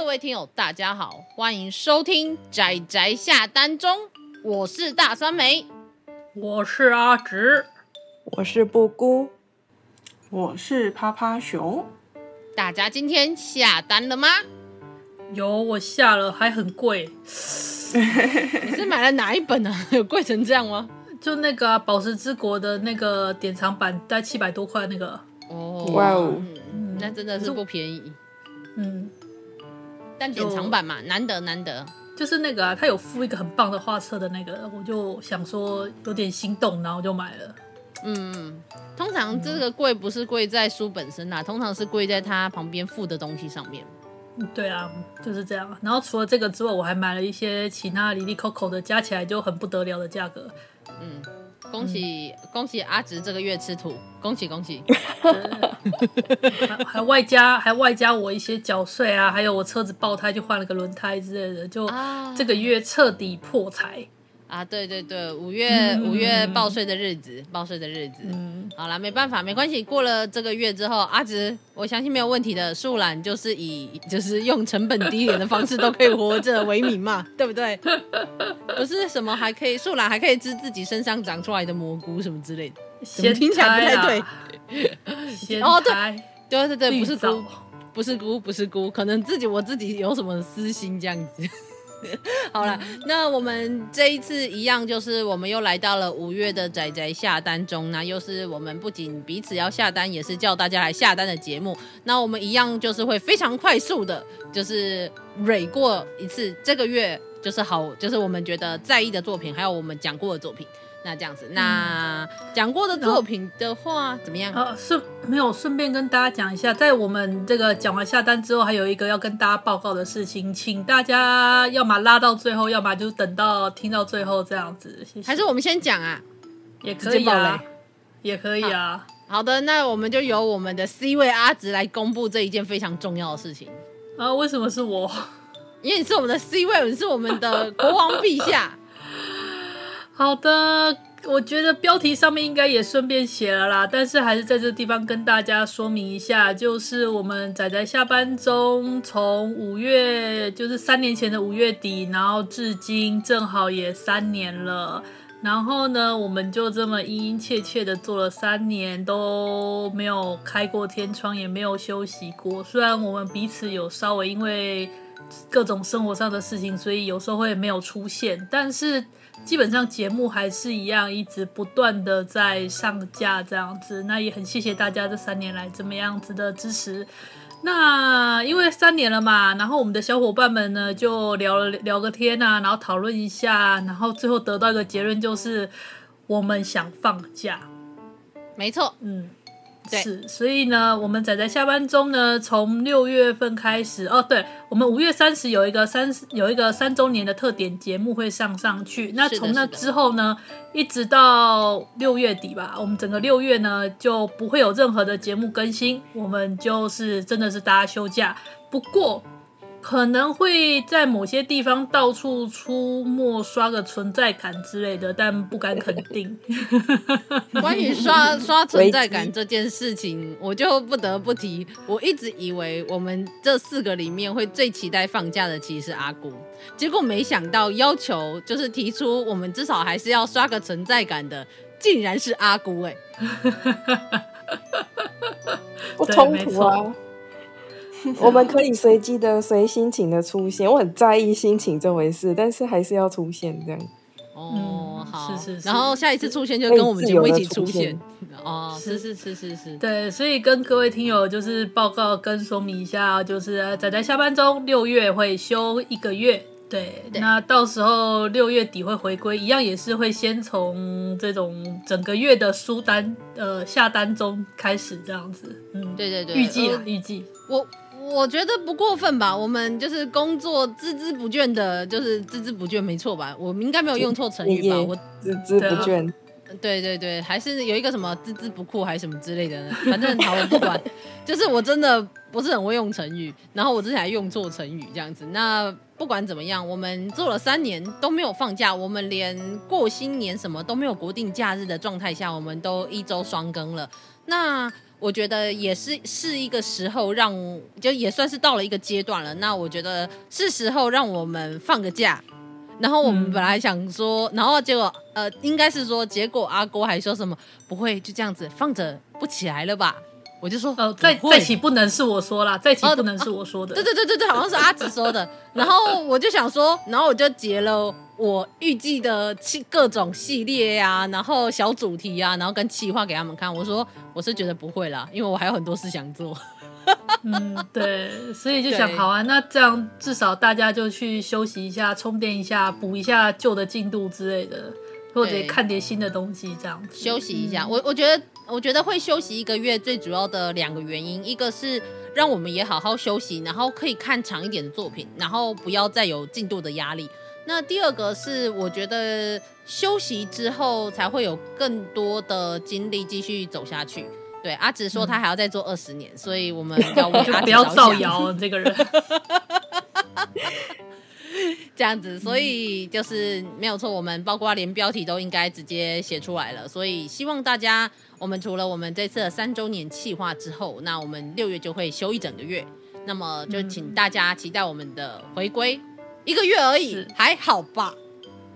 各位听友，大家好，欢迎收听宅宅下单中，我是大酸梅，我是阿直，我是布姑，我是趴趴熊。大家今天下单了吗？有，我下了，还很贵。你是买了哪一本啊？有贵成这样吗？就那个、啊《宝石之国》的那个典藏版，大概七百多块那个。哦，哇哦，嗯，那真的是不便宜。嗯，但典藏版嘛，难得难得。就是那个啊，他有附一个很棒的画册的那个，我就想说有点心动，然后就买了。嗯，通常这个贵不是贵在书本身啊，通常是贵在它旁边附的东西上面。对啊，就是这样。然后除了这个之外，我还买了一些其他哩哩扣扣的，加起来就很不得了的价格。嗯，恭喜、嗯、恭喜阿直这个月吃土，恭喜恭喜。还还外加还外加我一些缴税啊，还有我车子爆胎就换了个轮胎之类的，就这个月彻底破财。啊，对对对，五月、嗯、五月报税的日子，报税的日子，嗯，好啦，没办法，没关系，过了这个月之后，阿直，我相信没有问题的。树懒就是以就是用成本低廉的方式都可以活着为名嘛，对不对？不是什么还可以，树懒还可以吃自己身上长出来的蘑菇什么之类的，先听起来不太对。先哦，对对对对，不是菇，不是菇，不是菇，可能自己我自己有什么私心这样子。好了，那我们这一次一样，就是我们又来到了五月的仔仔下单中，那又是我们不仅彼此要下单，也是叫大家来下单的节目。那我们一样就是会非常快速的，就是蕊过一次这个月就是好，就是我们觉得在意的作品，还有我们讲过的作品。那这样子，那讲过的作品的话，怎么样？呃，顺没有顺便跟大家讲一下，在我们这个讲完下单之后，还有一个要跟大家报告的事情，请大家要么拉到最后，要么就等到听到最后这样子。谢谢。还是我们先讲啊？也可以啊，也可以啊好。好的，那我们就由我们的 C 位阿直来公布这一件非常重要的事情。啊，为什么是我？因为你是我们的 C 位，你是我们的国王陛下。好的，我觉得标题上面应该也顺便写了啦，但是还是在这个地方跟大家说明一下，就是我们仔仔下班中，从五月，就是三年前的五月底，然后至今正好也三年了。然后呢，我们就这么殷殷切切的做了三年，都没有开过天窗，也没有休息过。虽然我们彼此有稍微因为各种生活上的事情，所以有时候会没有出现，但是。基本上节目还是一样，一直不断的在上架这样子。那也很谢谢大家这三年来这么样子的支持。那因为三年了嘛，然后我们的小伙伴们呢就聊了聊个天啊，然后讨论一下，然后最后得到一个结论，就是我们想放假。没错，嗯。是，所以呢，我们仔仔下班中呢，从六月份开始哦，对，我们五月三十有一个三有一个三周年的特点节目会上上去。那从那之后呢，一直到六月底吧，我们整个六月呢就不会有任何的节目更新，我们就是真的是大家休假。不过。可能会在某些地方到处出没，刷个存在感之类的，但不敢肯定。关于刷刷存在感这件事情，我就不得不提。我一直以为我们这四个里面会最期待放假的，其实是阿姑。结果没想到，要求就是提出我们至少还是要刷个存在感的，竟然是阿姑哎、欸！不冲突啊。我们可以随机的、随心情的出现，我很在意心情这回事，但是还是要出现这样。哦，好，是是是。然后下一次出现就跟我们节目一起出现。哦，是是是是是。对，所以跟各位听友就是报告跟说明一下，就是仔仔下班中六月会休一个月。对，对，那到时候六月底会回归，一样也是会先从这种整个月的书单呃下单中开始这样子。嗯，对对对，预计了预计我。我觉得不过分吧，我们就是工作孜孜不倦的，就是孜孜不倦，没错吧？我们应该没有用错成语吧？我孜孜不倦，对对对，还是有一个什么孜孜不酷还是什么之类的，反正好我不管，就是我真的不是很会用成语，然后我之前还用错成语这样子。那不管怎么样，我们做了三年都没有放假，我们连过新年什么都没有国定假日的状态下，我们都一周双更了。那我觉得也是是一个时候让，就也算是到了一个阶段了。那我觉得是时候让我们放个假。然后我们本来想说，然后结果呃，应该是说，结果阿郭还说什么不会就这样子放着不起来了吧？我就说呃，再再起不能是我说啦，再起不能是我说的。对对对对对，好像是阿紫说的。然后我就想说，然后我就截了我预计的各种系列呀、啊，然后小主题呀、啊，然后跟企划给他们看。我说我是觉得不会啦，因为我还有很多事想做。嗯，对，所以就想好啊，那这样至少大家就去休息一下，充电一下，补一下旧的进度之类的，或者看点新的东西，这样子休息一下。我我觉得，我觉得会休息一个月，最主要的两个原因，一个是让我们也好好休息，然后可以看长一点的作品，然后不要再有进度的压力。那第二个是，我觉得休息之后才会有更多的精力继续走下去。对，阿紫说他还要再做二十年，嗯、所以我们要为他 不要造谣这个人，这样子，所以就是没有错，我们包括连标题都应该直接写出来了，所以希望大家，我们除了我们这次的三周年企划之后，那我们六月就会休一整个月，那么就请大家期待我们的回归，嗯、一个月而已，还好吧？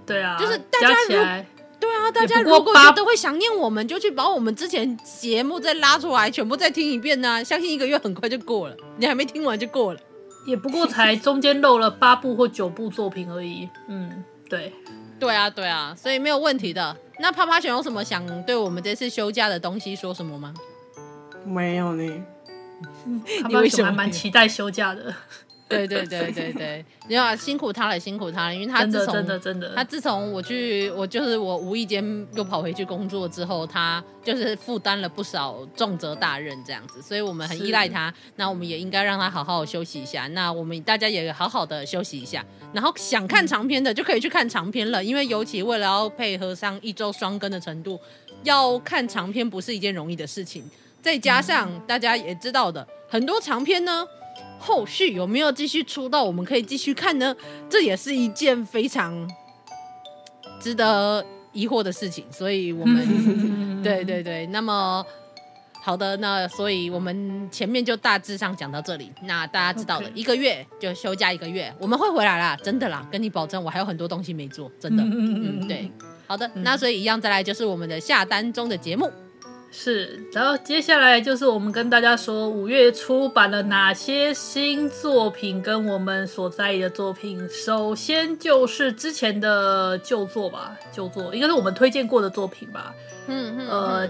对啊，就是大家如。对啊，大家如果觉得会想念我们，就去把我们之前节目再拉出来，全部再听一遍呢、啊。相信一个月很快就过了，你还没听完就过了，也不过才中间漏了八部或九部作品而已。嗯，对，对啊，对啊，所以没有问题的。那啪啪熊有什么想对我们这次休假的东西说什么吗？没有呢。趴趴熊还蛮期待休假的。对 对对对对，你要辛苦他了，辛苦他了，因为他自从真的真的，他自从我去，我就是我无意间又跑回去工作之后，他就是负担了不少重责大任这样子，所以我们很依赖他，那我们也应该让他好好休息一下，那我们大家也好好的休息一下，然后想看长篇的就可以去看长篇了，因为尤其为了要配合上一周双更的程度，要看长篇不是一件容易的事情，再加上大家也知道的很多长篇呢。后续有没有继续出道我们可以继续看呢？这也是一件非常值得疑惑的事情，所以我们 对对对，那么好的，那所以我们前面就大致上讲到这里，那大家知道了，一个月就休假一个月，我们会回来啦，真的啦，跟你保证，我还有很多东西没做，真的，嗯，对，好的，那所以一样再来就是我们的下单中的节目。是，然后接下来就是我们跟大家说，五月出版了哪些新作品跟我们所在意的作品。首先就是之前的旧作吧，旧作应该是我们推荐过的作品吧。嗯嗯，呃，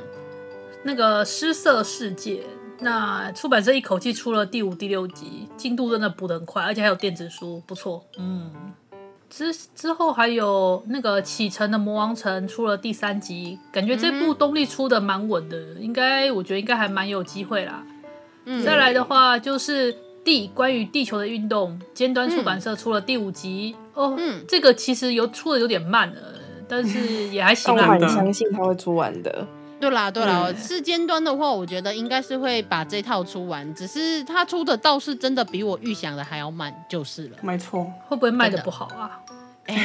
那个《失色世界》，那出版社一口气出了第五、第六集，进度真的补得很快，而且还有电子书，不错。嗯。之之后还有那个启程的魔王城出了第三集，感觉这部动力出的蛮稳的，应该我觉得应该还蛮有机会啦。嗯，再来的话就是地关于地球的运动，尖端出版社出了第五集，嗯、哦，嗯，这个其实有出的有点慢了，但是也还行啦。我很相信他会出完的。对啦对啦，是尖端的话，我觉得应该是会把这套出完，只是他出的倒是真的比我预想的还要慢，就是了。没错，会不会卖的不好啊？哎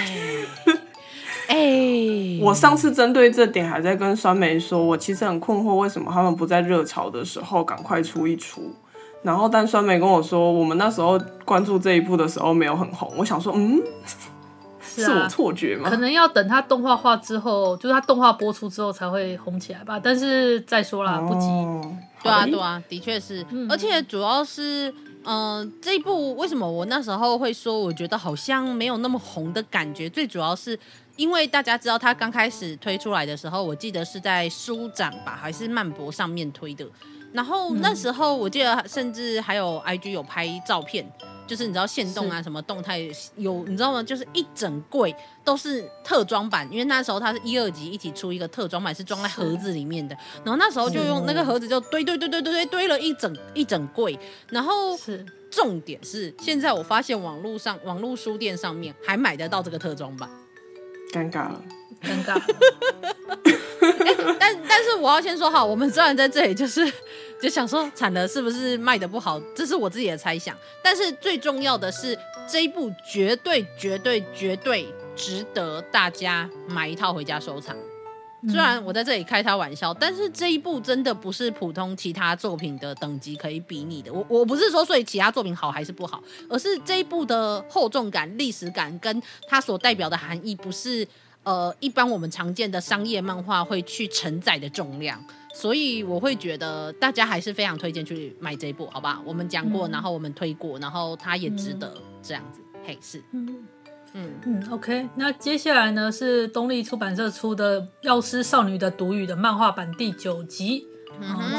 哎，我上次针对这点还在跟酸梅说，我其实很困惑，为什么他们不在热潮的时候赶快出一出？然后但酸梅跟我说，我们那时候关注这一部的时候没有很红。我想说，嗯，是，啊、是我错觉吗？可能要等它动画化之后，就是它动画播出之后才会红起来吧。但是再说啦，不急。哦、对啊，对啊，的确是，嗯、而且主要是。嗯、呃，这一部为什么我那时候会说，我觉得好像没有那么红的感觉？最主要是因为大家知道，它刚开始推出来的时候，我记得是在书展吧，还是漫博上面推的。然后那时候我记得，甚至还有 IG 有拍照片。就是你知道限动啊，什么动态有你知道吗？就是一整柜都是特装版，因为那时候它是一二级一起出一个特装版，是装在盒子里面的。然后那时候就用那个盒子就堆堆堆堆堆堆堆了一整一整柜。然后是重点是，现在我发现网络上网络书店上面还买得到这个特装版，尴尬了。尴尬。欸、但但是我要先说好，我们虽然在这里就是就想说惨了，是不是卖的不好？这是我自己的猜想。但是最重要的是，这一部绝对绝对绝对值得大家买一套回家收藏。虽然我在这里开他玩笑，但是这一部真的不是普通其他作品的等级可以比拟的。我我不是说所以其他作品好还是不好，而是这一部的厚重感、历史感跟它所代表的含义，不是呃一般我们常见的商业漫画会去承载的重量。所以我会觉得大家还是非常推荐去买这一部，好吧？我们讲过，然后我们推过，然后它也值得这样子。嘿，是。嗯嗯嗯，OK，那接下来呢是东立出版社出的《药师少女的毒语》的漫画版第九集，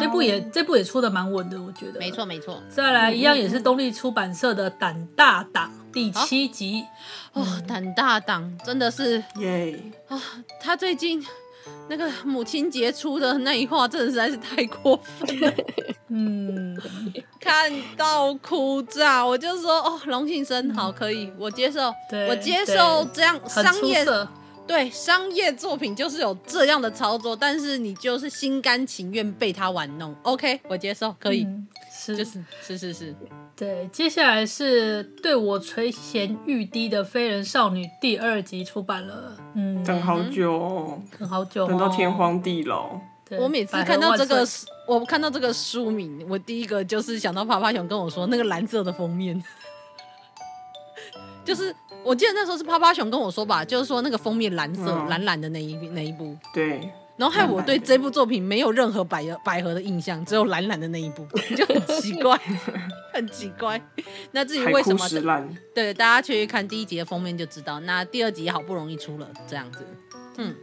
这部也这部也出的蛮稳的，我觉得。没错没错。再来一样也是东立出版社的《胆大党》第七集，哦，嗯，胆大党真的是耶啊，他最近。那个母亲节出的那一话，真的实在是太过分了。嗯，看到哭炸，我就说哦，龙庆生好可以，我接受，我接受这样商业，对商业作品就是有这样的操作，但是你就是心甘情愿被他玩弄，OK，我接受，可以。嗯是。就是是是是，对，接下来是对我垂涎欲滴的非人少女第二集出版了，嗯，等好久，哦，等好久，哦，等到天荒地老。我每次看到这个，我看到这个书名，我第一个就是想到啪啪熊跟我说那个蓝色的封面，就是我记得那时候是趴趴熊跟我说吧，就是说那个封面蓝色蓝蓝的那一那一部，对。然后害我对这部作品没有任何百合百合的印象，只有蓝蓝的那一部，就很奇怪，很奇怪。那至于为什么？对，大家去看第一集的封面就知道。那第二集好不容易出了，这样子。嗯，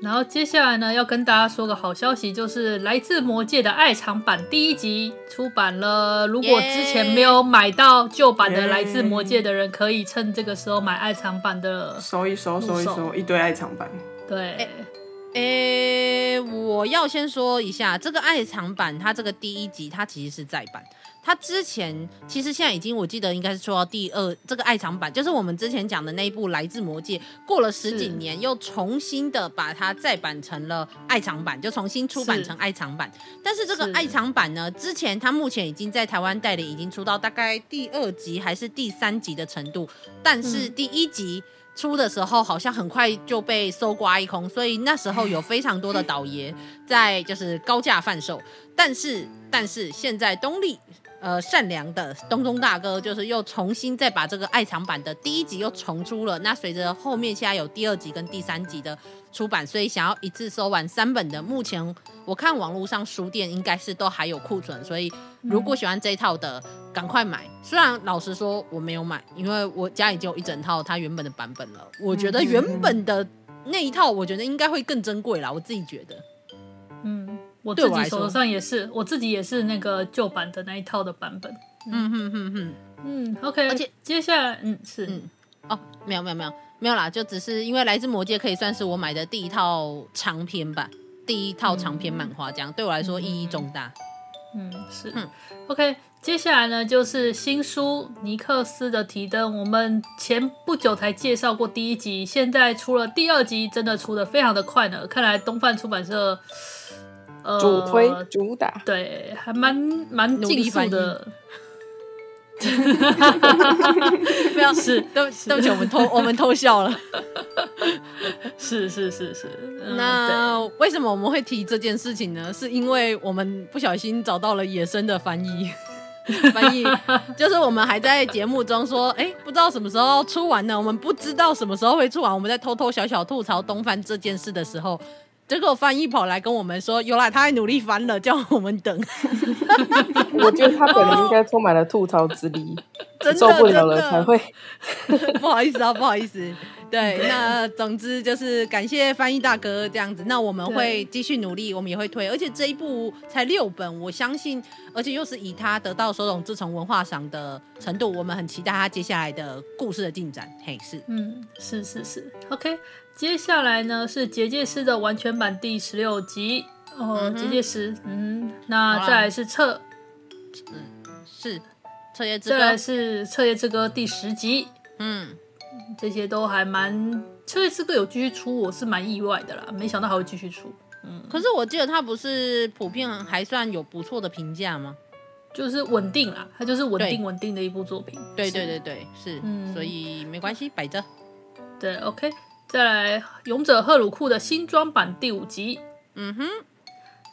然后接下来呢，要跟大家说个好消息，就是《来自魔界的爱藏版》第一集出版了。如果之前没有买到旧版的《来自魔界》的人，可以趁这个时候买爱藏版的，收一收，收一收，一堆爱藏版。对。诶、欸，我要先说一下这个爱藏版，它这个第一集它其实是再版，它之前其实现在已经我记得应该是出到第二这个爱藏版，就是我们之前讲的那一部《来自魔界》，过了十几年又重新的把它再版成了爱藏版，就重新出版成爱藏版。但是这个爱藏版呢，之前它目前已经在台湾代理已经出到大概第二集还是第三集的程度，但是第一集。嗯出的时候好像很快就被搜刮一空，所以那时候有非常多的倒爷在就是高价贩售。但是但是现在东立呃善良的东东大哥就是又重新再把这个爱藏版的第一集又重出了。那随着后面现在有第二集跟第三集的出版，所以想要一次收完三本的，目前我看网络上书店应该是都还有库存，所以如果喜欢这一套的。赶快买！虽然老实说我没有买，因为我家已经有一整套它原本的版本了。我觉得原本的那一套，我觉得应该会更珍贵啦。我自己觉得，嗯，我自己手上也是，我，我自己也是那个旧版的那一套的版本。嗯哼哼哼，嗯，OK。而且接下来，嗯，是，嗯，哦，没有没有没有没有啦，就只是因为《来自魔界》可以算是我买的第一套长篇吧，第一套长篇漫画，这样、嗯、对我来说意义重大。嗯，是，嗯，OK。接下来呢，就是新书尼克斯的提灯。我们前不久才介绍过第一集，现在出了第二集，真的出的非常的快呢。看来东贩出版社，呃，主推主打，对，还蛮蛮尽速的。不要是，对对不起，我们偷我们偷笑了。是是是是，那为什么我们会提这件事情呢？是因为我们不小心找到了野生的翻译。翻译就是我们还在节目中说，哎、欸，不知道什么时候出完呢？我们不知道什么时候会出完。我们在偷偷小小吐槽东翻这件事的时候，结果翻译跑来跟我们说，有啦，他还努力翻了，叫我们等。我觉得他本人应该充满了吐槽之力，受不了了才会。不好意思啊，不好意思。对，那总之就是感谢翻译大哥这样子。那我们会继续努力，我们也会推。而且这一部才六本，我相信，而且又是以他得到手冢治虫文化赏的程度，我们很期待他接下来的故事的进展。嘿，是，嗯，是是是，OK。接下来呢是结界师的完全版第十六集哦，嗯、结界师，嗯，那再来是彻，嗯，是彻夜之歌，再来是彻夜之歌第十集，嗯。这些都还蛮，彻夜之歌有继续出，我是蛮意外的啦，没想到还会继续出。嗯，可是我记得它不是普遍还算有不错的评价吗？就是稳定啦，它就是稳定稳定的一部作品。对对对对，是，嗯，所以没关系，摆着。对，OK，再来《勇者赫鲁库》的新装版第五集。嗯哼。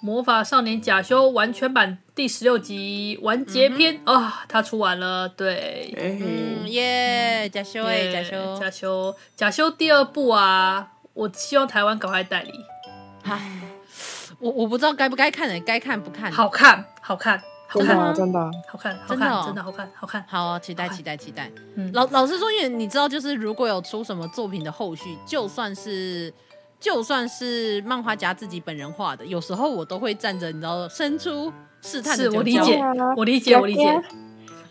魔法少年假修完全版第十六集完结篇啊、嗯哦，他出完了，对，嗯耶，假修哎，贾修，假修，假修第二部啊，我希望台湾赶快代理。唉，我我不知道该不该看的？该看不看？好看，好看，好看，真的，真的，好看，好看，真的好看，好看，好、哦，期待，期待，期待。嗯，老老实说，因为你知道，就是如果有出什么作品的后续，就算是。就算是漫画家自己本人画的，有时候我都会站着，你知道，伸出试探的角度。是我理解，我理解，我理解，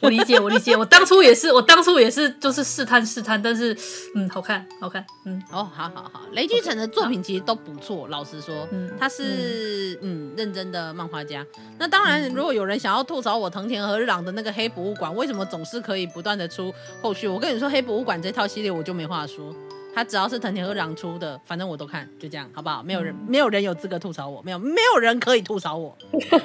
我理解，我理解。我当初也是，我当初也是，就是试探试探，但是，嗯，好看，好看，嗯，哦，好好好，雷巨成的作品其实都不错，老实说，嗯，他是嗯，嗯认真的漫画家。那当然，如果有人想要吐槽我藤田和日朗的那个黑博物馆，为什么总是可以不断的出后续？我跟你说，黑博物馆这套系列我就没话说。他只要是藤田和朗出的，反正我都看，就这样，好不好？没有人，没有人有资格吐槽我，没有，没有人可以吐槽我。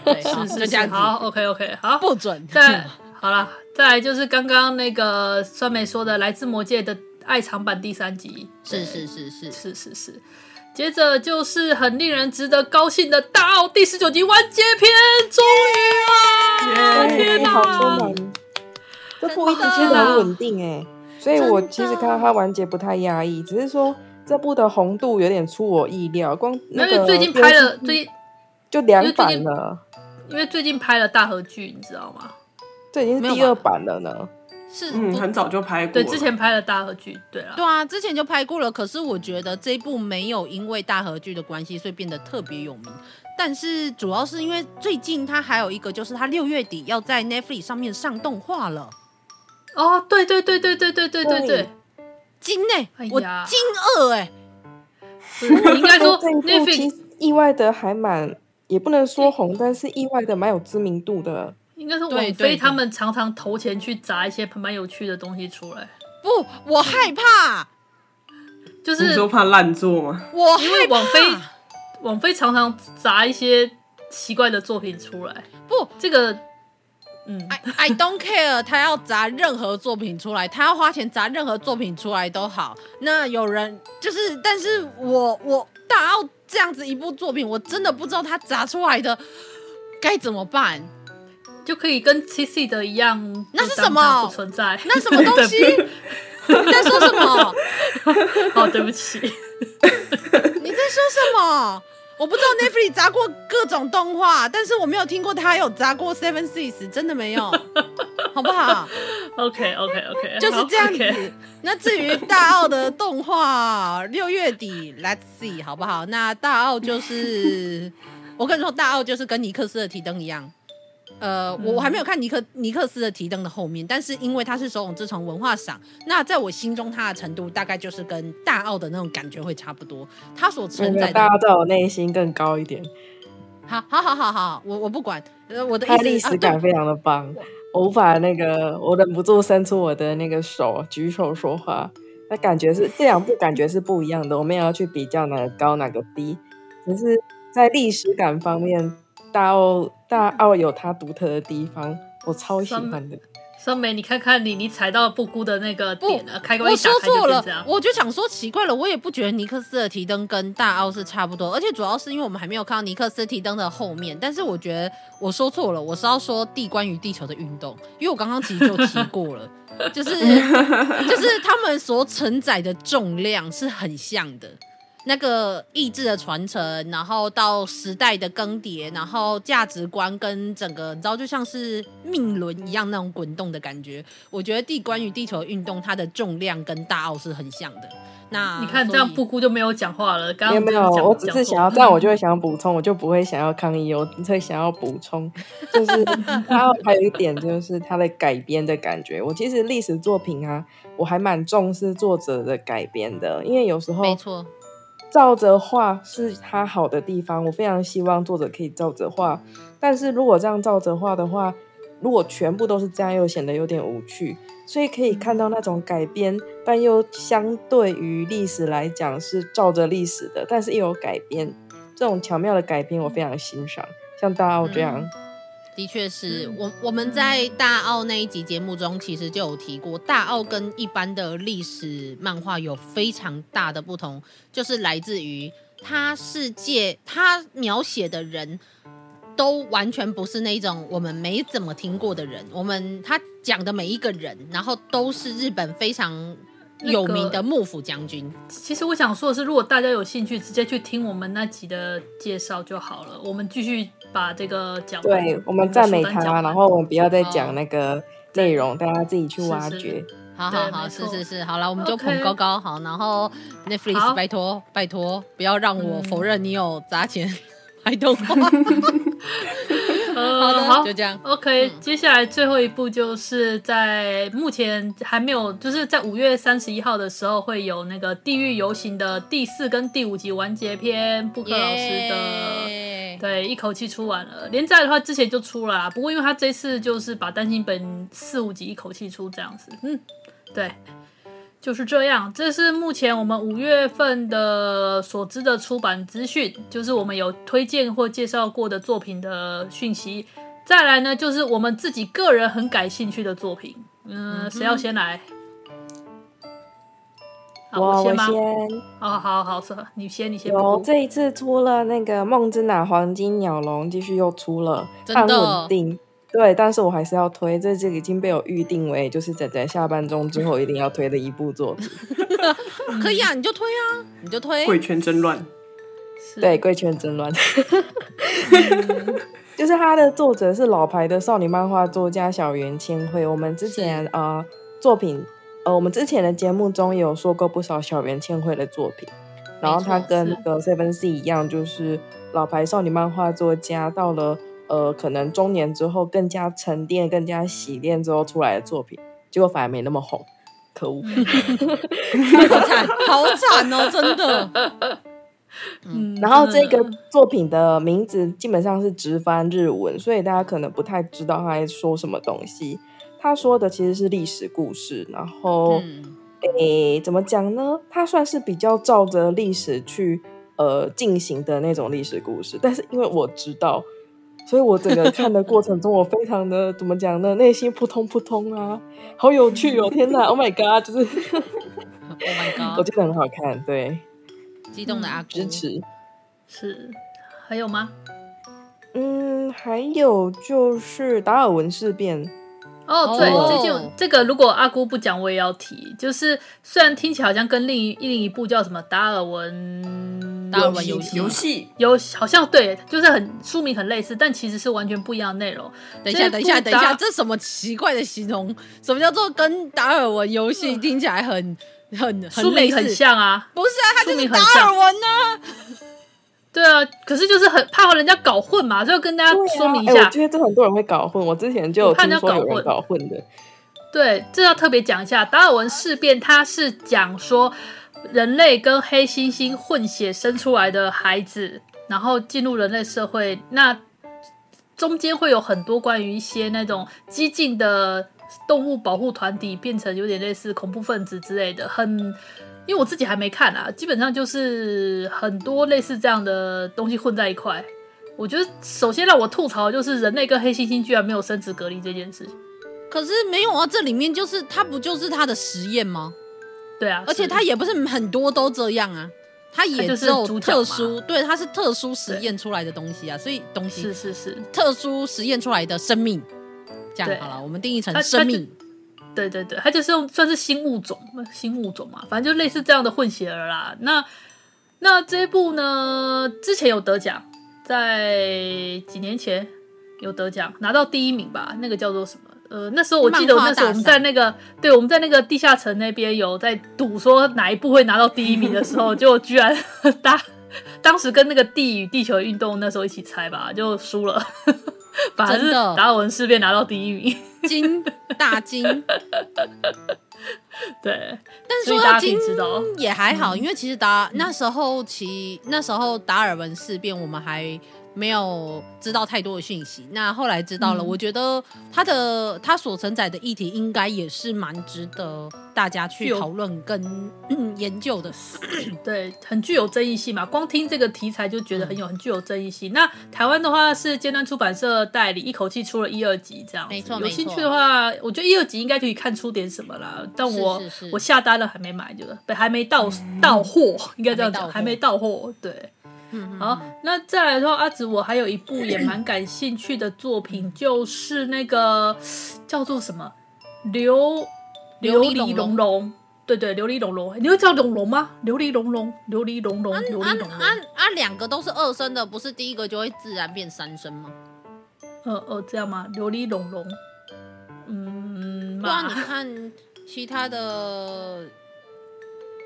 对，是是，就这样子。好，OK，OK，好，不准。再 好了，再来就是刚刚那个酸梅说的《来自魔界的爱藏版》第三集。是是是是是是是。接着就是很令人值得高兴的大奥第十九集完结篇，终于了！天哪！这部一直很稳定哎。所以我其实看到它完结不太压抑，只是说这部的红度有点出我意料。光那个最近拍了最近就两版了，因为最近拍了大合剧，你知道吗？这已经是第二版了呢。是，嗯，很早就拍过。对，之前拍了大河剧，对啊，对啊，之前就拍过了。可是我觉得这一部没有因为大河剧的关系，所以变得特别有名。但是主要是因为最近它还有一个，就是它六月底要在 Netflix 上面上动画了。哦，对对对对对对对对对，惊呢！我惊愕哎！我应该说 Netflix 意外的还蛮，也不能说红，但是意外的蛮有知名度的。应该是，网飞他们常常投钱去砸一些蛮有趣的东西出来。不，我害怕，就是你说怕烂作吗？我因为网飞，网飞常常砸一些奇怪的作品出来。不，这个。嗯，I I don't care，他要砸任何作品出来，他要花钱砸任何作品出来都好。那有人就是，但是我我大奥这样子一部作品，我真的不知道他砸出来的该怎么办，就可以跟七 C 的一样，那是什么？不存在，那什么东西？你在说什么？哦，对不起，你在说什么？我不知道 Netflix 砸过各种动画，但是我没有听过他有砸过 Seven Seas，真的没有，好不好？OK OK OK，就是这样子。Okay. 那至于大奥的动画，六月底 Let's see，好不好？那大奥就是，我跟你说，大奥就是跟尼克斯的提灯一样。呃，我我还没有看尼克尼克斯的提灯的后面，但是因为它是手冢治虫文化赏，那在我心中它的程度大概就是跟大澳的那种感觉会差不多。他所承载的大家在我内心更高一点。好，好，好，好，好，我我不管，呃，我的意思，他历史感非常的棒，啊、我无法那个，我忍不住伸出我的那个手，举手说话。那感觉是这两部感觉是不一样的，我们也要去比较哪个高哪个低，只是在历史感方面。大奥大澳有它独特的地方，我超喜欢的。酸梅，你看看你，你踩到布谷的那个点了，开关我说错了，我就想说奇怪了，我也不觉得尼克斯的提灯跟大澳是差不多，而且主要是因为我们还没有看到尼克斯提灯的后面，但是我觉得我说错了，我是要说地关于地球的运动，因为我刚刚其实就提过了，就是 就是他们所承载的重量是很像的。那个意志的传承，然后到时代的更迭，然后价值观跟整个，你知道，就像是命轮一样那种滚动的感觉。我觉得地关于地球运动，它的重量跟大奥是很像的。那你看这样，布谷就没有讲话了。刚刚没有，没有，我只是想要这样，我就会想要补充，我就不会想要抗议，我会想要补充。就是然后还有一点，就是它的改编的感觉。我其实历史作品啊，我还蛮重视作者的改编的，因为有时候没错。照着画是他好的地方，我非常希望作者可以照着画。但是如果这样照着画的话，如果全部都是这样，又显得有点无趣。所以可以看到那种改编，但又相对于历史来讲是照着历史的，但是又有改编，这种巧妙的改编我非常欣赏。像大奥这样，的确是我我们在大奥那一集节目中其实就有提过，大奥跟一般的历史漫画有非常大的不同，就是来自于他世界他描写的人。都完全不是那种我们没怎么听过的人，我们他讲的每一个人，然后都是日本非常有名的幕府将军。其实我想说的是，如果大家有兴趣，直接去听我们那集的介绍就好了。我们继续把这个讲。对，我们赞美他，然后我们不要再讲那个内容，大家自己去挖掘。好好好，是是是，好了，我们就捧高高好，然后 Netflix 拜托拜托，不要让我否认你有砸钱。拍动画，呃，好的，好，就这样。OK，嗯，接下来最后一步就是在目前还没有，就是在五月三十一号的时候会有那个《地狱游行》的第四跟第五集完结篇，布克老师的对，一口气出完了。连载的话之前就出了啦，不过因为他这次就是把单行本四五集一口气出这样子，嗯，对。就是这样，这是目前我们五月份的所知的出版资讯，就是我们有推荐或介绍过的作品的讯息。再来呢，就是我们自己个人很感兴趣的作品。嗯，嗯，谁要先来？好，我先吗？我先。哦，好好说，你先，你先。有这一次出了那个《梦之娜黄金鸟笼》，继续又出了，很稳定。对，但是我还是要推，这这个已经被我预定为就是仔仔下班中之后一定要推的一部作品。可以啊，你就推啊，你就推。贵圈真乱。对，贵圈真乱。就是他的作者是老牌的少女漫画作家小原千惠。我们之前啊、呃、作品呃我们之前的节目中也有说过不少小原千惠的作品。然后他跟那个 Seven C 一样，就是老牌少女漫画作家到了。呃，可能中年之后更加沉淀、更加洗练之后出来的作品，结果反而没那么红，可恶，好惨，好惨哦，真的。嗯，然后这个作品的名字基本上是直翻日文，所以大家可能不太知道他在说什么东西。他说的其实是历史故事，然后，嗯、诶，怎么讲呢？他算是比较照着历史去呃进行的那种历史故事，但是因为我知道。所以我整个看的过程中，我非常的怎么讲呢？内心扑通扑通啊，好有趣哦！天哪，Oh my god，就是，Oh my god，我觉得很好看，对，激动的阿姑支持，是，还有吗？嗯，还有就是达尔文事变。哦，对，最近这个，如果阿姑不讲，我也要提。就是虽然听起来好像跟另一另一部叫什么达尔文达尔文游戏游戏有好像对，就是很书名很类似，但其实是完全不一样的内容。等一下，等一下，等一下，这什么奇怪的形容？什么叫做跟达尔文游戏听起来很很很书名很像啊？不是啊，它就是达尔文呢。对啊，可是就是很怕人家搞混嘛，就要跟大家说明一下。啊欸、我觉得这很多人会搞混，我之前就有听说有人搞混的。对，这要特别讲一下，达尔文事变，它是讲说人类跟黑猩猩混血生出来的孩子，然后进入人类社会，那中间会有很多关于一些那种激进的动物保护团体，变成有点类似恐怖分子之类的，很。因为我自己还没看啊，基本上就是很多类似这样的东西混在一块。我觉得首先让我吐槽的就是人类跟黑猩猩居然没有生殖隔离这件事情。可是没有啊，这里面就是它不就是它的实验吗？对啊，而且它也不是很多都这样啊，它也只有特殊，对，它是特殊实验出来的东西啊，所以东西是是是特殊实验出来的生命，这样好了，我们定义成生命。对对对，它就是用算是新物种，新物种嘛，反正就类似这样的混血儿啦。那那这一部呢，之前有得奖，在几年前有得奖，拿到第一名吧。那个叫做什么？呃，那时候我记得，那时候我们在那个，对，我们在那个地下城那边有在赌，说哪一部会拿到第一名的时候，就居然当当时跟那个地与地球运动那时候一起猜吧，就输了。反而是达尔文事变拿到第一名，金大金。对，但是说到金也还好，嗯、因为其实达那时候其那时候达尔文事变我们还没有知道太多的讯息。那后来知道了，嗯、我觉得他的他所承载的议题应该也是蛮值得大家去讨论跟、嗯、研究的。对，很具有争议性嘛。光听这个题材就觉得很有很具有争议性。那台湾的话是尖端出版社代理，一口气出了一二集这样。没错，有兴趣的话，我觉得一二集应该可以看出点什么啦。但我我下单了还没买，就是还没到、嗯、到货，应该这样讲，还没到货。对。嗯，好，那再来的话，阿紫我还有一部也蛮感兴趣的作品，就是那个叫做什么《琉琉璃龙龙》。对对，琉璃龙龙，你会叫龙龙吗？琉璃龙龙，琉璃龙龙，琉璃龙龙。啊啊，两个都是二声的，不是第一个就会自然变三声吗？呃呃，这样吗？琉璃龙龙。嗯，不然你看其他的。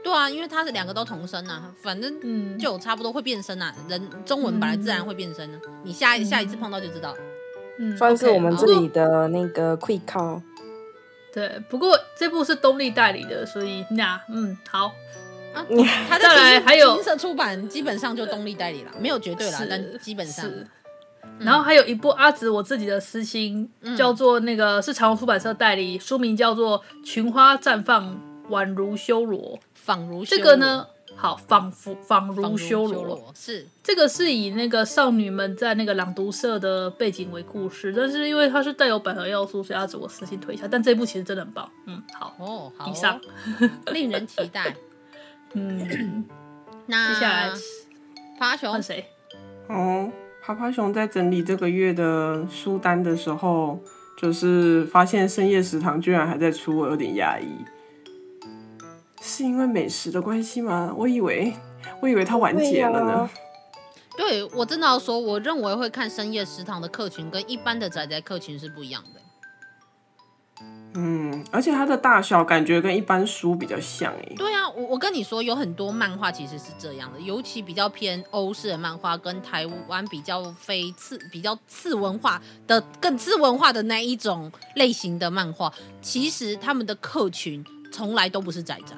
对啊，因为它是两个都同声啊，反正就差不多会变声啊。嗯、人中文本来自然会变声啊，嗯、你下下一次碰到就知道。嗯，算是我们这里的那个 quick call。对，不过这部是东立代理的，所以那嗯好啊。他再来还有金色出版，基本上就东立代理了，没有绝对啦，但基本上。然后还有一部阿紫我自己的私心，嗯、叫做那个是长虹出版社代理，书名叫做《群花绽放，宛如修罗》。仿如这个呢，好，仿佛仿如修罗是这个是以那个少女们在那个朗读社的背景为故事，但是因为它是带有百合要素，所以要自我私信推一下。但这部其实真的很棒，嗯，好哦，好，以上 令人期待。嗯，那接下来趴熊换谁？哦，趴趴熊在整理这个月的书单的时候，就是发现深夜食堂居然还在出，我有点压抑。是因为美食的关系吗？我以为，我以为它完结了呢。对，我真的要说，我认为会看深夜食堂的客群跟一般的宅宅客群是不一样的。嗯，而且它的大小感觉跟一般书比较像诶。对啊，我我跟你说，有很多漫画其实是这样的，尤其比较偏欧式的漫画，跟台湾比较非次、比较次文化的更次文化的那一种类型的漫画，其实他们的客群从来都不是宅宅。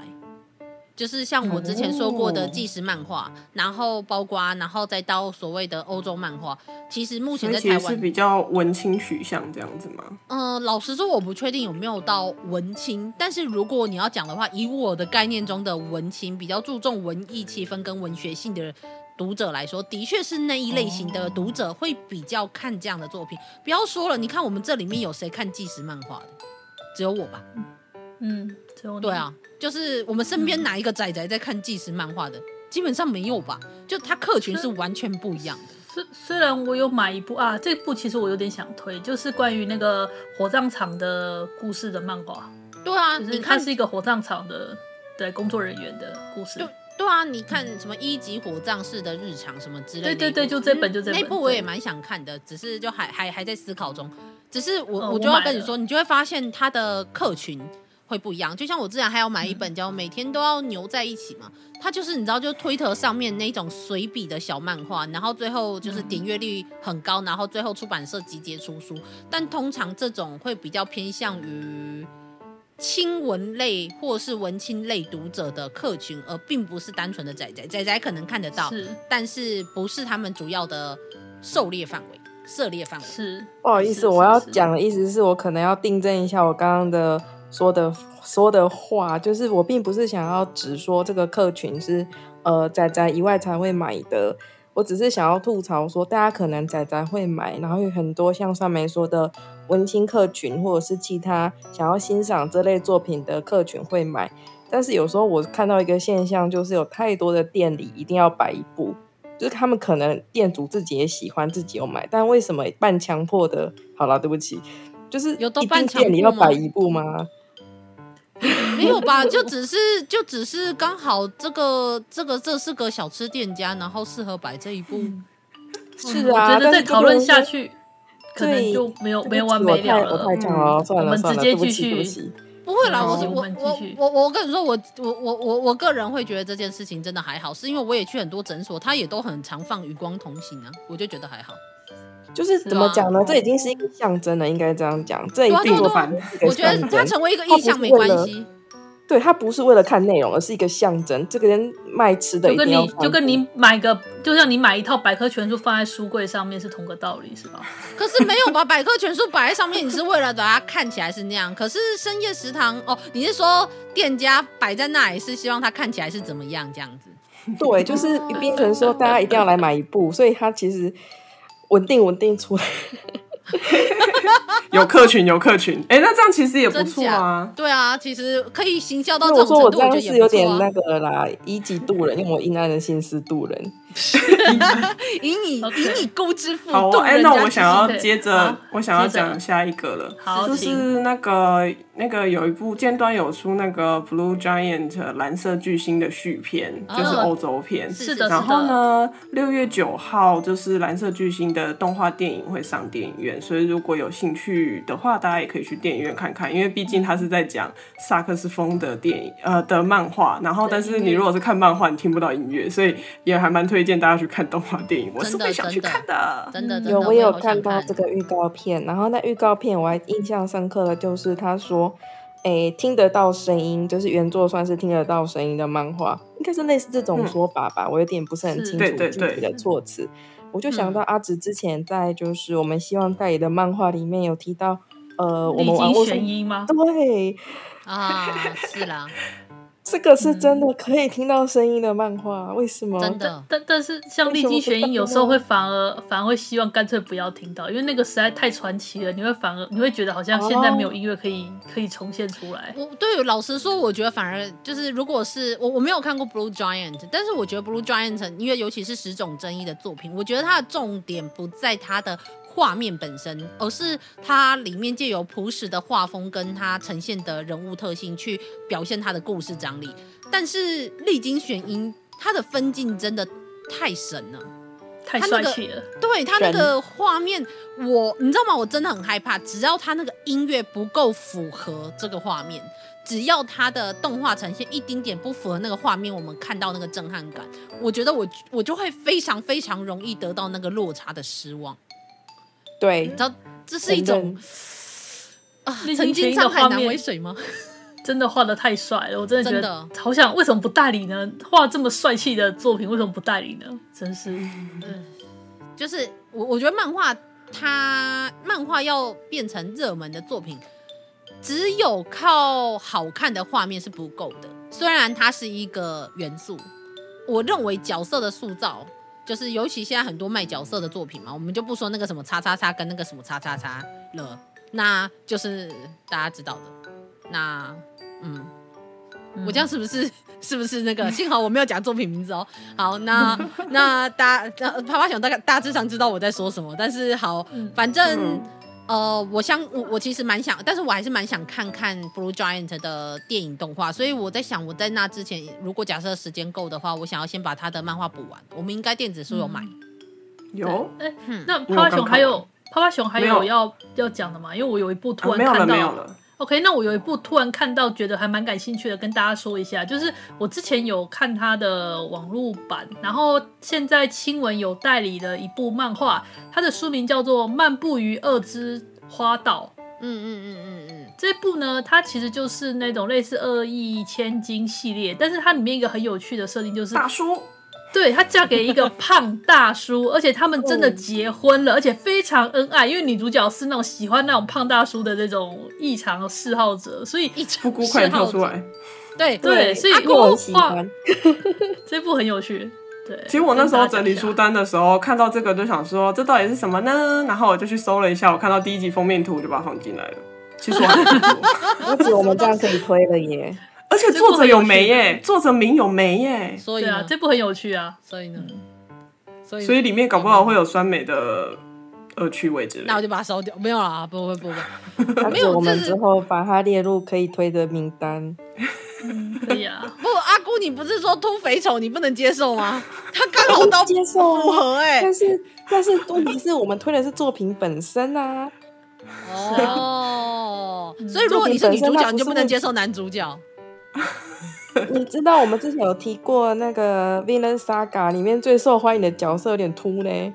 就是像我之前说过的纪实漫画，哦、然后包括然后再到所谓的欧洲漫画，其实目前在台湾是比较文青取向这样子吗？嗯、呃，老实说我不确定有没有到文青，但是如果你要讲的话，以我的概念中的文青，比较注重文艺气氛跟文学性的读者来说，的确是那一类型的读者会比较看这样的作品。哦、不要说了，你看我们这里面有谁看纪实漫画的？只有我吧？嗯，对啊。就是我们身边哪一个仔仔在看纪实漫画的，基本上没有吧？就他客群是完全不一样的。虽虽然我有买一部啊，这部其实我有点想推，就是关于那个火葬场的故事的漫画。对啊，就是它是一个火葬场的对工作人员的故事。对对啊，你看什么一级火葬式的日常什么之类的。对对对，就这本就这本。那部我也蛮想看的，只是就还还还在思考中。只是我、嗯、我就要跟你说，你就会发现他的客群。会不一样，就像我之前还要买一本叫《每天都要牛在一起》嘛，它就是你知道，就推特上面那种随笔的小漫画，然后最后就是点阅率很高，然后最后出版社集结出书。但通常这种会比较偏向于轻文类或是文青类读者的客群，而并不是单纯的仔仔仔仔可能看得到，是，但是不是他们主要的狩猎范围、涉猎范围。是，不好意思，我要讲的意思是我可能要订正一下我刚刚的。说的说的话，就是我并不是想要只说这个客群是呃仔仔以外才会买的，我只是想要吐槽说，大家可能仔仔会买，然后有很多像上面说的文青客群，或者是其他想要欣赏这类作品的客群会买，但是有时候我看到一个现象，就是有太多的店里一定要摆一部，就是他们可能店主自己也喜欢，自己有买，但为什么半强迫的？好了，对不起，就是一定店里要摆一部吗？没有吧，就只是就只是刚好这个这个这是个小吃店家，然后适合摆这一部。嗯、是啊，我觉得再讨论下去，可能就没有没完没了了。我太讲了，算了，我们直接继续。不会啦，我我我我我我跟你说，我我我我我个人会觉得这件事情真的还好，是因为我也去很多诊所，他也都很常放余光同行啊，我就觉得还好。就是怎么讲呢？这已经是一个象征了，应该这样讲。这一定做反，我觉得它成为一个意象没关系。对，它不是为了看内容，而是一个象征。这个人卖吃的就跟你就跟你买个，就像你买一套百科全书放在书柜上面是同个道理，是吧？可是没有把百科全书摆在上面，你是为了把它看起来是那样。可是深夜食堂哦，你是说店家摆在那里是希望它看起来是怎么样这样子？对，就是变成说大家一定要来买一部，所以它其实稳定稳定出来。有客群，有客群，哎、欸，那这样其实也不错啊。对啊，其实可以行销到这种程度，我说我这样是有点那个啦，以己度人，用我阴暗的心思度人。以你以你钩之腹好，哎、欸，那我想要接着，我想要讲下一个了，好就是那个那个有一部尖端有出那个 Blue Giant 蓝色巨星的续片，哦、就是欧洲片。是的，然后呢，六月九号就是蓝色巨星的动画电影会上电影院，所以如果有兴趣的话，大家也可以去电影院看看，因为毕竟他是在讲萨克斯风的电影，呃的漫画。然后，但是你如果是看漫画，你听不到音乐，所以也还蛮推荐大家去看动画电影。我是会想去看的，真的，真的有我有看到这个预告片，然后那预告片我还印象深刻的就是他说，哎，听得到声音，就是原作算是听得到声音的漫画，应该是类似这种说法吧，嗯、我有点不是很清楚具体的措辞。我就想到阿直之前在就是我们希望代理的漫画里面有提到，呃，我们玩过声音吗？对，啊，是啦。这个是真的可以听到声音的漫画，嗯、为什么？真的，但但是像历经玄音，有时候会反而反而会希望干脆不要听到，因为那个实在太传奇了。你会反而你会觉得好像现在没有音乐可以、哦、可以重现出来。我对老实说，我觉得反而就是如果是我我没有看过 Blue Giant，但是我觉得 Blue Giant 因为尤其是十种争议的作品，我觉得它的重点不在它的。画面本身，而是它里面借由朴实的画风跟它呈现的人物特性去表现它的故事张力。但是历经玄音，它的分镜真的太神了，太帅气了。那个、对他那个画面，我你知道吗？我真的很害怕，只要他那个音乐不够符合这个画面，只要他的动画呈现一丁点不符合那个画面，我们看到那个震撼感，我觉得我我就会非常非常容易得到那个落差的失望。对，你知道这是一种啊，曾经沧海难为水吗？真的画的太帅了，我真的觉得好想，为什么不代理呢？画这么帅气的作品，为什么不代理呢？真是，嗯，就是我我觉得漫画它漫画要变成热门的作品，只有靠好看的画面是不够的。虽然它是一个元素，我认为角色的塑造。就是，尤其现在很多卖角色的作品嘛，我们就不说那个什么叉叉叉跟那个什么叉叉叉了，那就是大家知道的。那，嗯，我这样是不是是不是那个？幸好我没有讲作品名字哦。好，那 那大家啪啪想大概大致上知道我在说什么，但是好，反正。呃，我想我我其实蛮想，但是我还是蛮想看看 Blue Giant 的电影动画，所以我在想，我在那之前，如果假设时间够的话，我想要先把他的漫画补完。我们应该电子书有买，嗯、有。哎，那趴趴熊还有趴趴熊还有要要讲的吗？因为我有一部突然看到，啊、没有了，没有了。OK，那我有一部突然看到，觉得还蛮感兴趣的，跟大家说一下，就是我之前有看他的网络版，然后现在亲文有代理的一部漫画，它的书名叫做《漫步于恶之花岛》。嗯嗯嗯嗯嗯，这部呢，它其实就是那种类似《恶意千金》系列，但是它里面一个很有趣的设定就是大叔。对，她嫁给一个 胖大叔，而且他们真的结婚了，而且非常恩爱。因为女主角是那种喜欢那种胖大叔的那种异常嗜好者，所以一直快跳出来。对对，所以我喜欢 这部很有趣。对，其实我那时候整理书单的时候看到这个，就想说这到底是什么呢？然后我就去搜了一下，我看到第一集封面图，我就把它放进来了。其实我还不止 我们这样可以推了耶。而且作者有眉耶，作者名有眉耶，所以啊，这部很有趣啊，所以呢，所以所以里面搞不好会有酸梅的恶趣味之类，那我就把它烧掉，没有啦，不会不会，没有，我们之后把它列入可以推的名单，可以啊。不，阿姑，你不是说秃肥丑你不能接受吗？他刚好都接受符合哎，但是但是问题是我们推的是作品本身啊，哦，所以如果你是女主角，你就不能接受男主角。你知道我们之前有提过那个《Vinland Saga》里面最受欢迎的角色有点秃呢？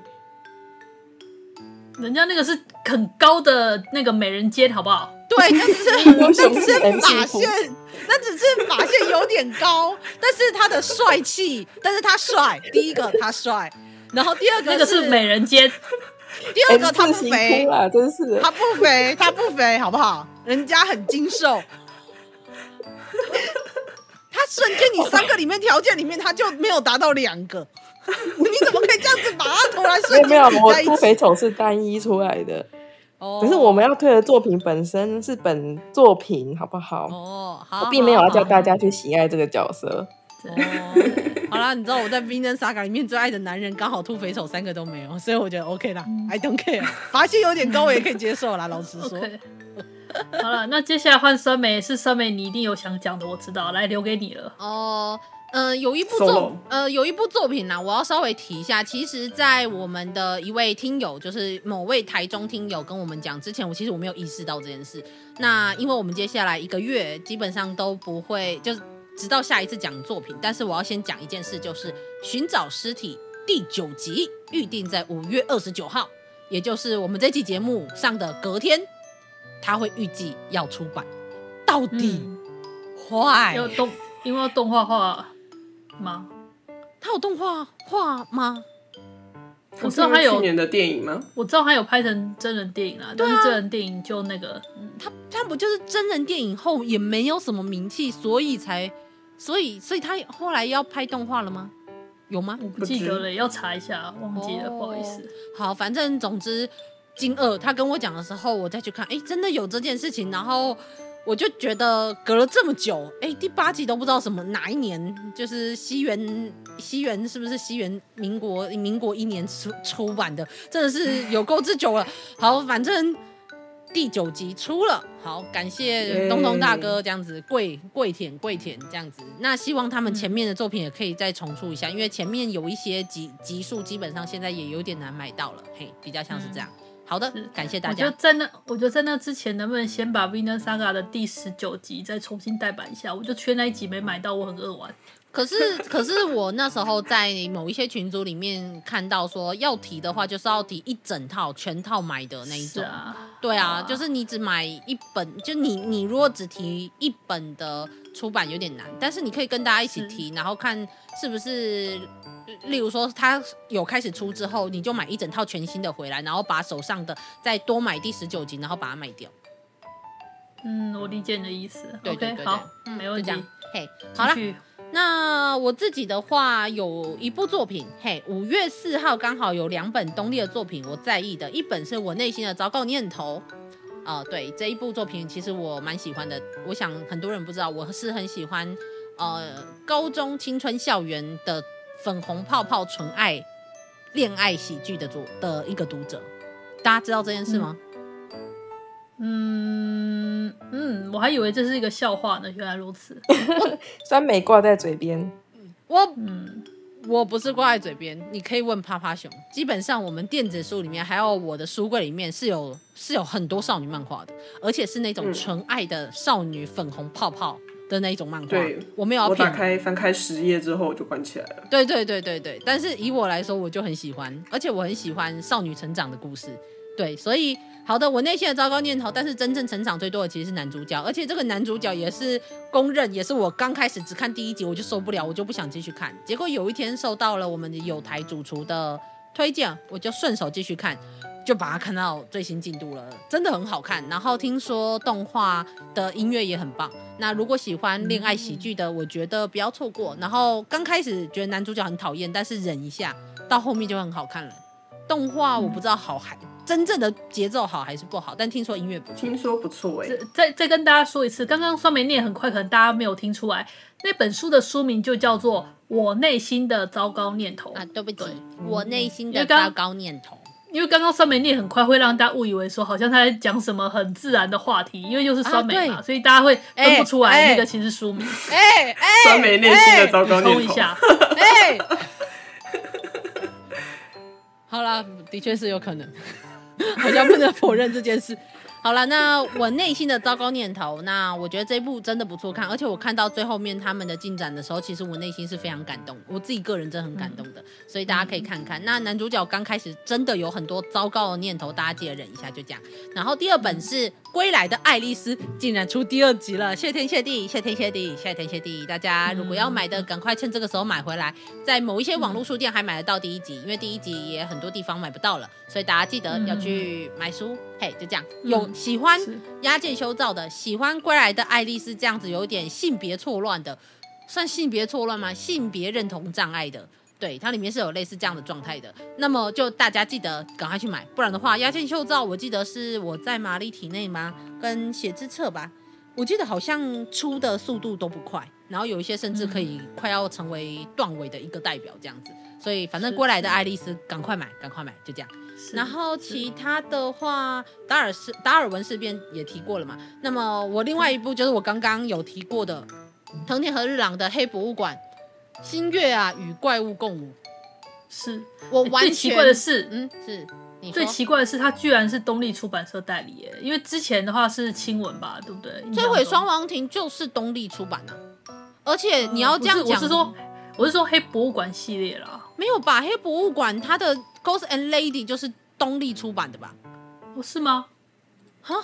人家那个是很高的那个美人尖，好不好？对，那只是那只是发线，那只是发线有点高，但是他的帅气，但是他帅。第一个他帅，然后第二个那个是美人尖，第二个他不肥啊，真是他不肥，他不肥，好不好？人家很精瘦。他瞬间，你三个里面条件里面，他就没有达到两个。你怎么可以这样子把他突然瞬间没有，我突肥丑是单一出来的。哦，可是我们要推的作品本身是本作品，好不好？哦，好，我并没有要叫大家去喜爱这个角色。哦，好啦，你知道我在《Vinland Saga》里面最爱的男人刚好突肥丑三个都没有，所以我觉得 OK 啦，嗯，I don't care，发线有点高我也可以接受啦。老实说。Okay. 好了，那接下来换酸梅，是酸梅，你一定有想讲的，我知道，来留给你了。哦，呃，有一部作，呃，有一部作品呢，我要稍微提一下。其实，在我们的一位听友，就是某位台中听友跟我们讲之前，我其实我没有意识到这件事。那因为我们接下来一个月基本上都不会，就是直到下一次讲作品。但是我要先讲一件事，就是《寻找尸体》第九集预定在五月二十九号，也就是我们这期节目上的隔天。他会预计要出版，到底坏、嗯、要动，因为要动画画吗？他有动画画吗？我知道他有去年的电影吗？我知道他有拍成真人电影啊、但是真人电影就那个，他他不就是真人电影后也没有什么名气，所以才，所以所以他后来要拍动画了吗？有吗？我不记得了，要查一下，忘记了，哦、不好意思。好，反正总之。惊愕，他跟我讲的时候，我再去看，哎，真的有这件事情，然后我就觉得隔了这么久，哎，第八集都不知道什么哪一年，就是西元 西元是不是西元民国民国一年出出版的，真的是有够之久了。好，反正第九集出了，好，感谢东东大哥这样子跪跪舔跪舔这样子，那希望他们前面的作品也可以再重出一下，因为前面有一些集集数基本上现在也有点难买到了，嘿，比较像是这样。好的，感谢大家。我觉得在那，我觉得在那之前，能不能先把《Vinland Saga》的第十九集再重新代版一下？我就缺那一集没买到，我很扼腕。可是，可是我那时候在某一些群组里面看到说，要提的话就是要提一整套全套买的那一种。啊对啊，啊，就是你只买一本，就你你如果只提一本的出版有点难，但是你可以跟大家一起提，然后看是不是。例如说，他有开始出之后，你就买一整套全新的回来，然后把手上的再多买第十九集，然后把它卖掉。嗯，我理解你的意思。对对对，对，好，嗯，没问题。嘿，好了，那我自己的话有一部作品，嘿，五月四号刚好有两本东立的作品，我在意的，一本是我内心的糟糕念头。啊、对，这一部作品其实我蛮喜欢的，我想很多人不知道，我是很喜欢呃高中青春校园的。粉红泡泡纯爱恋爱喜剧的作的一个读者，大家知道这件事吗？嗯嗯，我还以为这是一个笑话呢，原来如此。酸梅挂在嘴边，我嗯，我不是挂在嘴边，你可以问趴趴熊。基本上我们电子书里面还有我的书柜里面是有是有很多少女漫画的，而且是那种纯爱的少女粉红泡泡。的那一种漫画，对，我没有要打开翻开十页之后我就关起来了。对对对对对，但是以我来说，我就很喜欢，而且我很喜欢少女成长的故事。对，所以好的，我内心的糟糕念头，但是真正成长最多的其实是男主角，而且这个男主角也是公认，也是我刚开始只看第一集我就受不了，我就不想继续看。结果有一天受到了我们的有台主厨的推荐，我就顺手继续看。就把它看到最新进度了，真的很好看。然后听说动画的音乐也很棒。那如果喜欢恋爱喜剧的，我觉得不要错过。然后刚开始觉得男主角很讨厌，但是忍一下，到后面就很好看了。动画我不知道好还真正的节奏好还是不好，但听说音乐不错，听说不错哎、欸。再再跟大家说一次，刚刚酸梅念很快，可能大家没有听出来，那本书的书名就叫做《我内心的糟糕念头》啊，对不起，我内心的糟糕念头。因为刚刚酸梅念很快，会让大家误以为说好像他在讲什么很自然的话题，因为又是酸梅嘛、啊，所以大家会分不出来那个其实书名。哎、欸、哎、欸，酸梅内心的糟糕念头。冲一下。哎、欸，好啦，的确是有可能，好像不能否认这件事。好了，那我内心的糟糕念头，那我觉得这一部真的不错看，而且我看到最后面他们的进展的时候，其实我内心是非常感动，我自己个人真的很感动的，嗯、所以大家可以看看。嗯、那男主角刚开始真的有很多糟糕的念头，大家记得忍一下，就这样。然后第二本是《归来的爱丽丝》，竟然出第二集了，谢天谢地，谢天谢地，谢天谢地！大家如果要买的，赶快趁这个时候买回来，在某一些网络书店还买得到第一集，因为第一集也很多地方买不到了，所以大家记得要去买书。嗯、嘿，就这样，有喜欢。押见修造的，喜欢归来的爱丽丝这样子，有点性别错乱的，算性别错乱吗？性别认同障碍的，对，它里面是有类似这样的状态的。那么就大家记得赶快去买，不然的话，押见修造我记得是我在玛丽体内吗？跟写字册吧，我记得好像出的速度都不快，然后有一些甚至可以快要成为断尾的一个代表这样子。所以反正归来的爱丽丝，赶快买，赶快买，就这样。然后其他的话，达尔斯达尔文事变也提过了嘛。那么我另外一部就是我刚刚有提过的藤田和日朗的《黑博物馆》，星月啊与怪物共舞。是我完全最奇怪的是，嗯，是最奇怪的是，它居然是东立出版社代理耶。因为之前的话是青文吧，对不对？摧毁双王庭就是东立出版的，而且你要这样讲，我是说我是说黑博物馆系列啦，没有吧？黑博物馆它的。Ghost and Lady 就是东立出版的吧？哦，是吗？哈，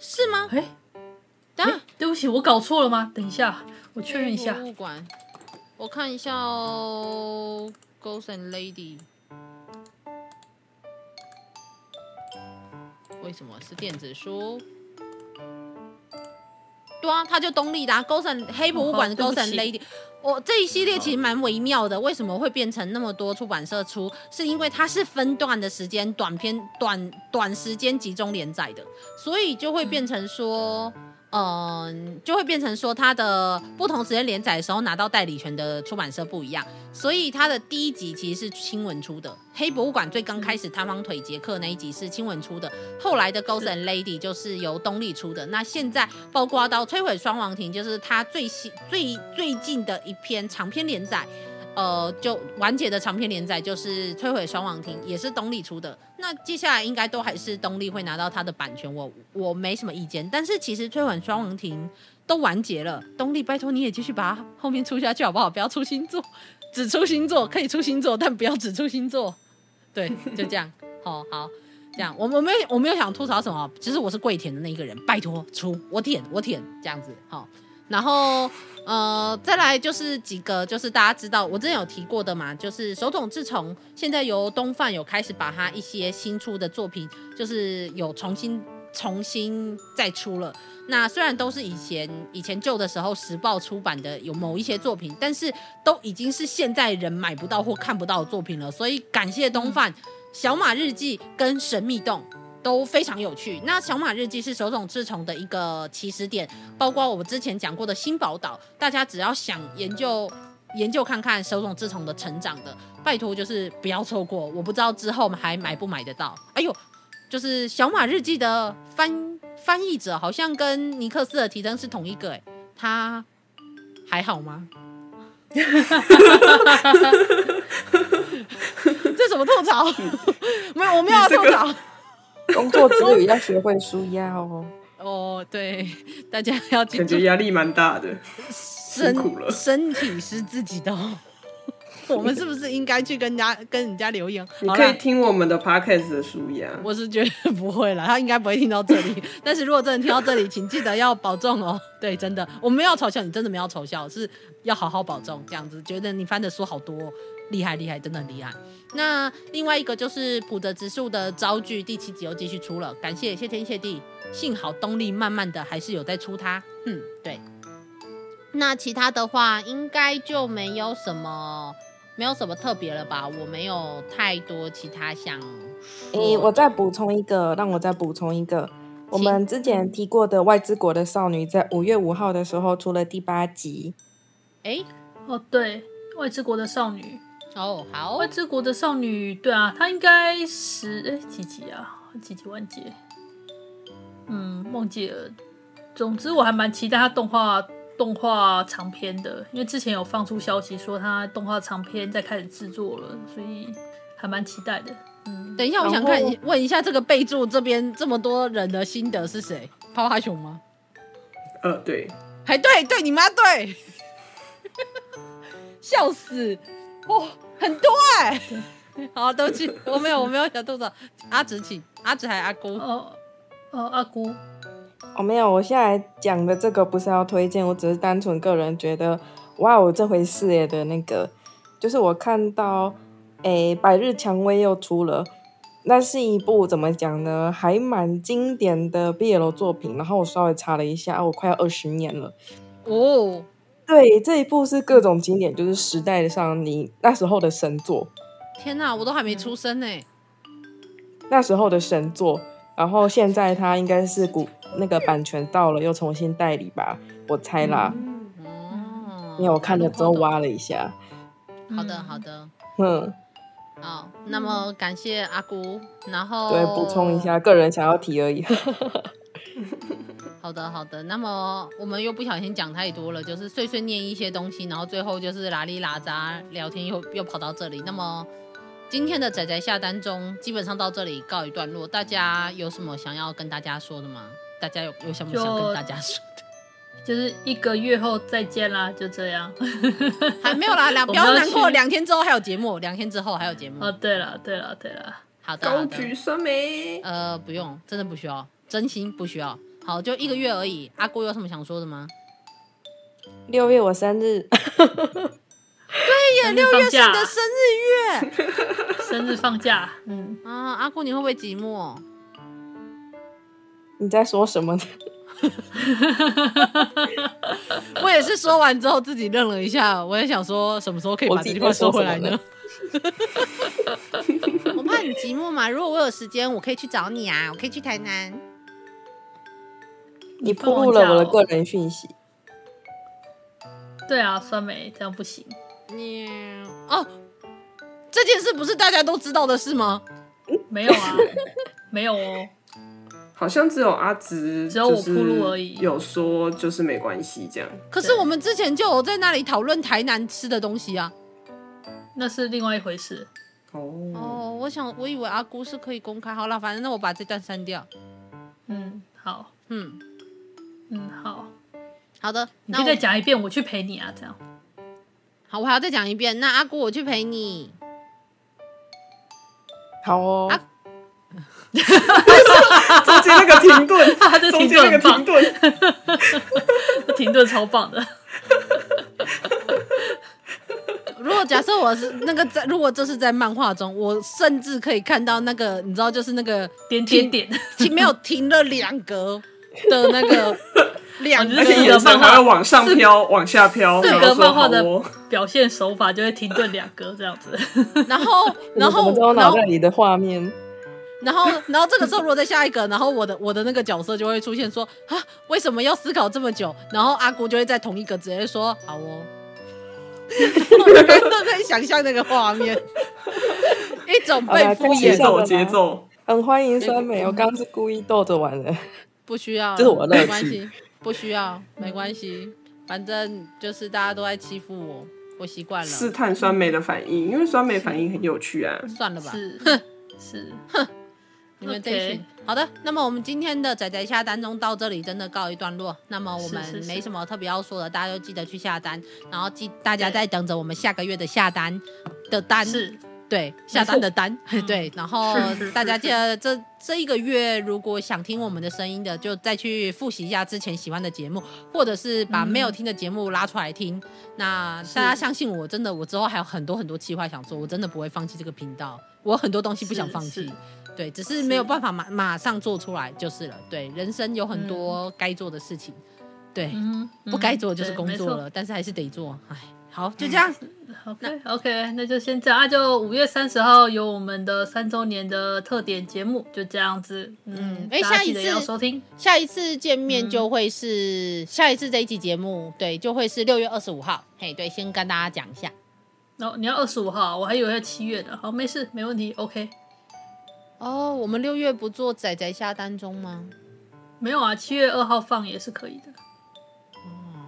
是吗？哎、欸，等下、欸，对不起，我搞错了吗？等一下，我确认一下。博物馆，我看一下哦。Ghost and Lady，为什么是电子书？对啊，它就东立的、啊、Ghost and 黑博物馆的 Ghost and Lady。我、这一系列其实蛮微妙的，为什么会变成那么多出版社出？是因为它是分段的时间，短篇短短时间集中连载的，所以就会变成说。就会变成说，它的不同时间连载的时候拿到代理权的出版社不一样，所以它的第一集其实是青文出的，《黑博物馆》最刚开始探方腿杰克那一集是青文出的，后来的《Ghost and Lady》就是由东立出的，那现在包括到《摧毁双王庭》，就是它最新最最近的一篇长篇连载。呃，就完结的长篇连载就是《摧毁双王庭》，也是东立出的。那接下来应该都还是东立会拿到它的版权，我我没什么意见。但是其实《摧毁双王庭》都完结了，东立拜托你也继续把它后面出下去好不好？不要出新作，只出新作可以出新作，但不要只出新作。对，就这样。好好，这样我我没我没有想吐槽什么，其实我是跪舔的那一个人，拜托出我舔我舔这样子好。然后，呃，再来就是几个，就是大家知道我之前有提过的嘛，就是手冢治虫现在由东贩有开始把他一些新出的作品，就是有重新重新再出了。那虽然都是以前以前旧的时候时报出版的有某一些作品，但是都已经是现在人买不到或看不到的作品了。所以感谢东贩，《小马日记》跟《神秘洞》。都非常有趣。那小马日记是手冢治虫的一个起始点，包括我们之前讲过的新宝岛，大家只要想研究研究看看手冢治虫的成长的，拜托就是不要错过。我不知道之后还买不买得到。哎呦，就是小马日记的翻翻译者好像跟尼克斯的提灯是同一个，哎，他还好吗？这什么吐槽？没有，我没有要吐槽。工作之 余要学会舒压哦。哦，对，大家要感觉压力蛮大的，辛苦了。身体是自己的哦。我们是不是应该去跟人家跟人家留言？你可以听我们的 podcast 的舒压。我是觉得不会了，他应该不会听到这里。但是如果真的听到这里，请记得要保重哦。对，真的，我没有嘲笑你，真的没有嘲笑，是要好好保重。这样子，觉得你翻的书好多哦，厉害厉害，真的很厉害。那另外一个就是普泽直树的招剧第七集又继续出了，感谢谢天谢地，幸好东立慢慢的还是有在出它。嗯，对。那其他的话应该就没有什么，没有什么特别了吧？我没有太多其他想。诶、欸，我再补充一个，让我再补充一个，我们之前提过的《外之国的少女》在五月五号的时候出了第八集。哎、欸，哦对，《外之国的少女》。哦，好，外之国的少女，对啊，她应该是哎几集啊？几集完结？嗯，忘记了。总之，我还蛮期待她动画动画长篇的，因为之前有放出消息说她动画长篇在开始制作了，所以还蛮期待的。嗯，等一下，我想看问一下这个备注这边这么多人的心得是谁？泡泡熊吗？呃，对，还对对，你妈对，笑死，哇，很多哎、欸，好，对不起，我没有我没有小肚子，阿直请，阿直还阿姑，哦哦，阿姑，哦没有，我现在讲的这个不是要推荐，我只是单纯个人觉得，哇，我这回事耶的那个，就是我看到，诶，百日蔷薇又出了。那是一部怎么讲呢？还蛮经典的 BL 作品。然后我稍微查了一下，我快要二十年了。哦，对，这一部是各种经典，就是时代上你那时候的神作。天哪，我都还没出生呢。那时候的神作，然后现在它应该是古那个版权到了，又重新代理吧，我猜啦。哦，因为我看了之后挖了一下。好的，好的。嗯。好，那么感谢阿姑，然后对，补充一下，个人想要提而已。好的，好的。那么我们又不小心讲太多了，就是碎碎念一些东西，然后最后就是拉里拉杂聊天又，又又跑到这里。那么今天的仔仔下单中基本上到这里告一段落。大家有什么想要跟大家说的吗？大家有有什么想跟大家说的？就是一个月后再见啦，就这样。还没有啦，两不要难过，两天之后还有节目，两天之后还有节目。哦，对了，对了，对了，好的，高举酸梅。呃，不用，真的不需要，真心不需要。好，就一个月而已。阿姑有什么想说的吗？六月我生日。对耶，六月是你的生日月，生日放假。嗯啊，阿姑你会不会寂寞？你在说什么呢？我也是说完之后自己愣了一下，我也想说什么时候可以把这句话收回来呢？我，我怕你寂寞嘛，如果我有时间，我可以去找你啊，我可以去台南。你暴露了我的个人讯息。对啊，酸梅这样不行。你哦，这件事不是大家都知道的事吗？没有啊，没有哦。好像只有阿直，只有我铺路而已。有说就是没关系这样。可是我们之前就有在那里讨论台南吃的东西啊，那是另外一回事。哦哦，我想我以为阿姑是可以公开。好了，反正那我把这段删掉。嗯，好，嗯嗯，好好的，你可以再讲一遍，我去陪你啊，这样。好，我还要再讲一遍。那阿姑，我去陪你。好哦。啊 中间那个停顿，他 这停顿很棒，停顿，停顿超棒的。如果假设我是那个在，如果这是在漫画中，我甚至可以看到那个，你知道，就是那个点点点，停没有停了两格的那个两个，眼神还会往上飘，往下飘。四格漫画的表现手法就会停顿两格这样子。然后，然后，我脑袋里的画面。然后，然后这个时候如果再下一个，然后我的我的那个角色就会出现说啊，为什么要思考这么久？然后阿姑就会在同一个直接说好哦，我都可以想象那个画面，一种被敷衍的节奏。很欢迎酸梅，我刚刚是故意逗着玩的，不需要，这是我的没关系，不需要，没关系，反正就是大家都在欺负我，我习惯了。试探酸梅的反应，因为酸梅反应很有趣啊。算了吧，是是哼。你们这一群好的，那么我们今天的仔仔下单中到这里真的告一段落。那么我们没什么特别要说的，大家就记得去下单，然后记大家在等着我们下个月的下单的单，是对下单的单，对。然后大家记得这这一个月，如果想听我们的声音的，就再去复习一下之前喜欢的节目，或者是把没有听的节目拉出来听。那大家相信我，真的，我之后还有很多很多计划想做，我真的不会放弃这个频道，我很多东西不想放弃。对，只是没有办法马马上做出来就是了。对，人生有很多该做的事情，对，嗯、不该做就是工作了，但是还是得做。哎，好，就这样。Okay, 那就先这样。啊、就五月三十号有我们的三周年的特点节目，就这样子。嗯，哎，下一次要收听，下一次见面就会是、嗯、下一次这一集节目，对，就会是六月二十五号。嘿，对，先跟大家讲一下。哦，你要二十五号，我还以为要七月的。好，没事，没问题。OK。哦，oh, 我们六月不做仔仔下单中吗？没有啊，七月二号放也是可以的。哦，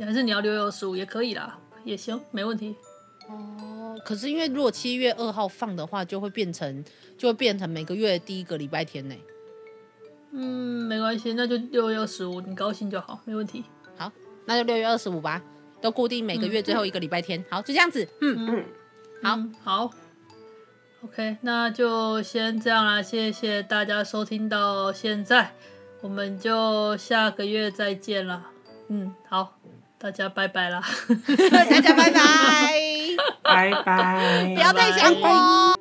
还是你要六月二十五也可以啦，也行，没问题。哦，可是因为如果七月二号放的话，就会变成就会变成每个月第一个礼拜天呢。嗯，没关系，那就六月二十五，你高兴就好，没问题。好，那就六月二十五吧，都固定每个月最后一个礼拜天。嗯、好，就这样子。嗯嗯，好、嗯、好。OK，那就先这样啦，谢谢大家收听到现在，我们就下个月再见了。嗯，好，大家拜拜啦，大家拜拜，拜拜，不要太想我。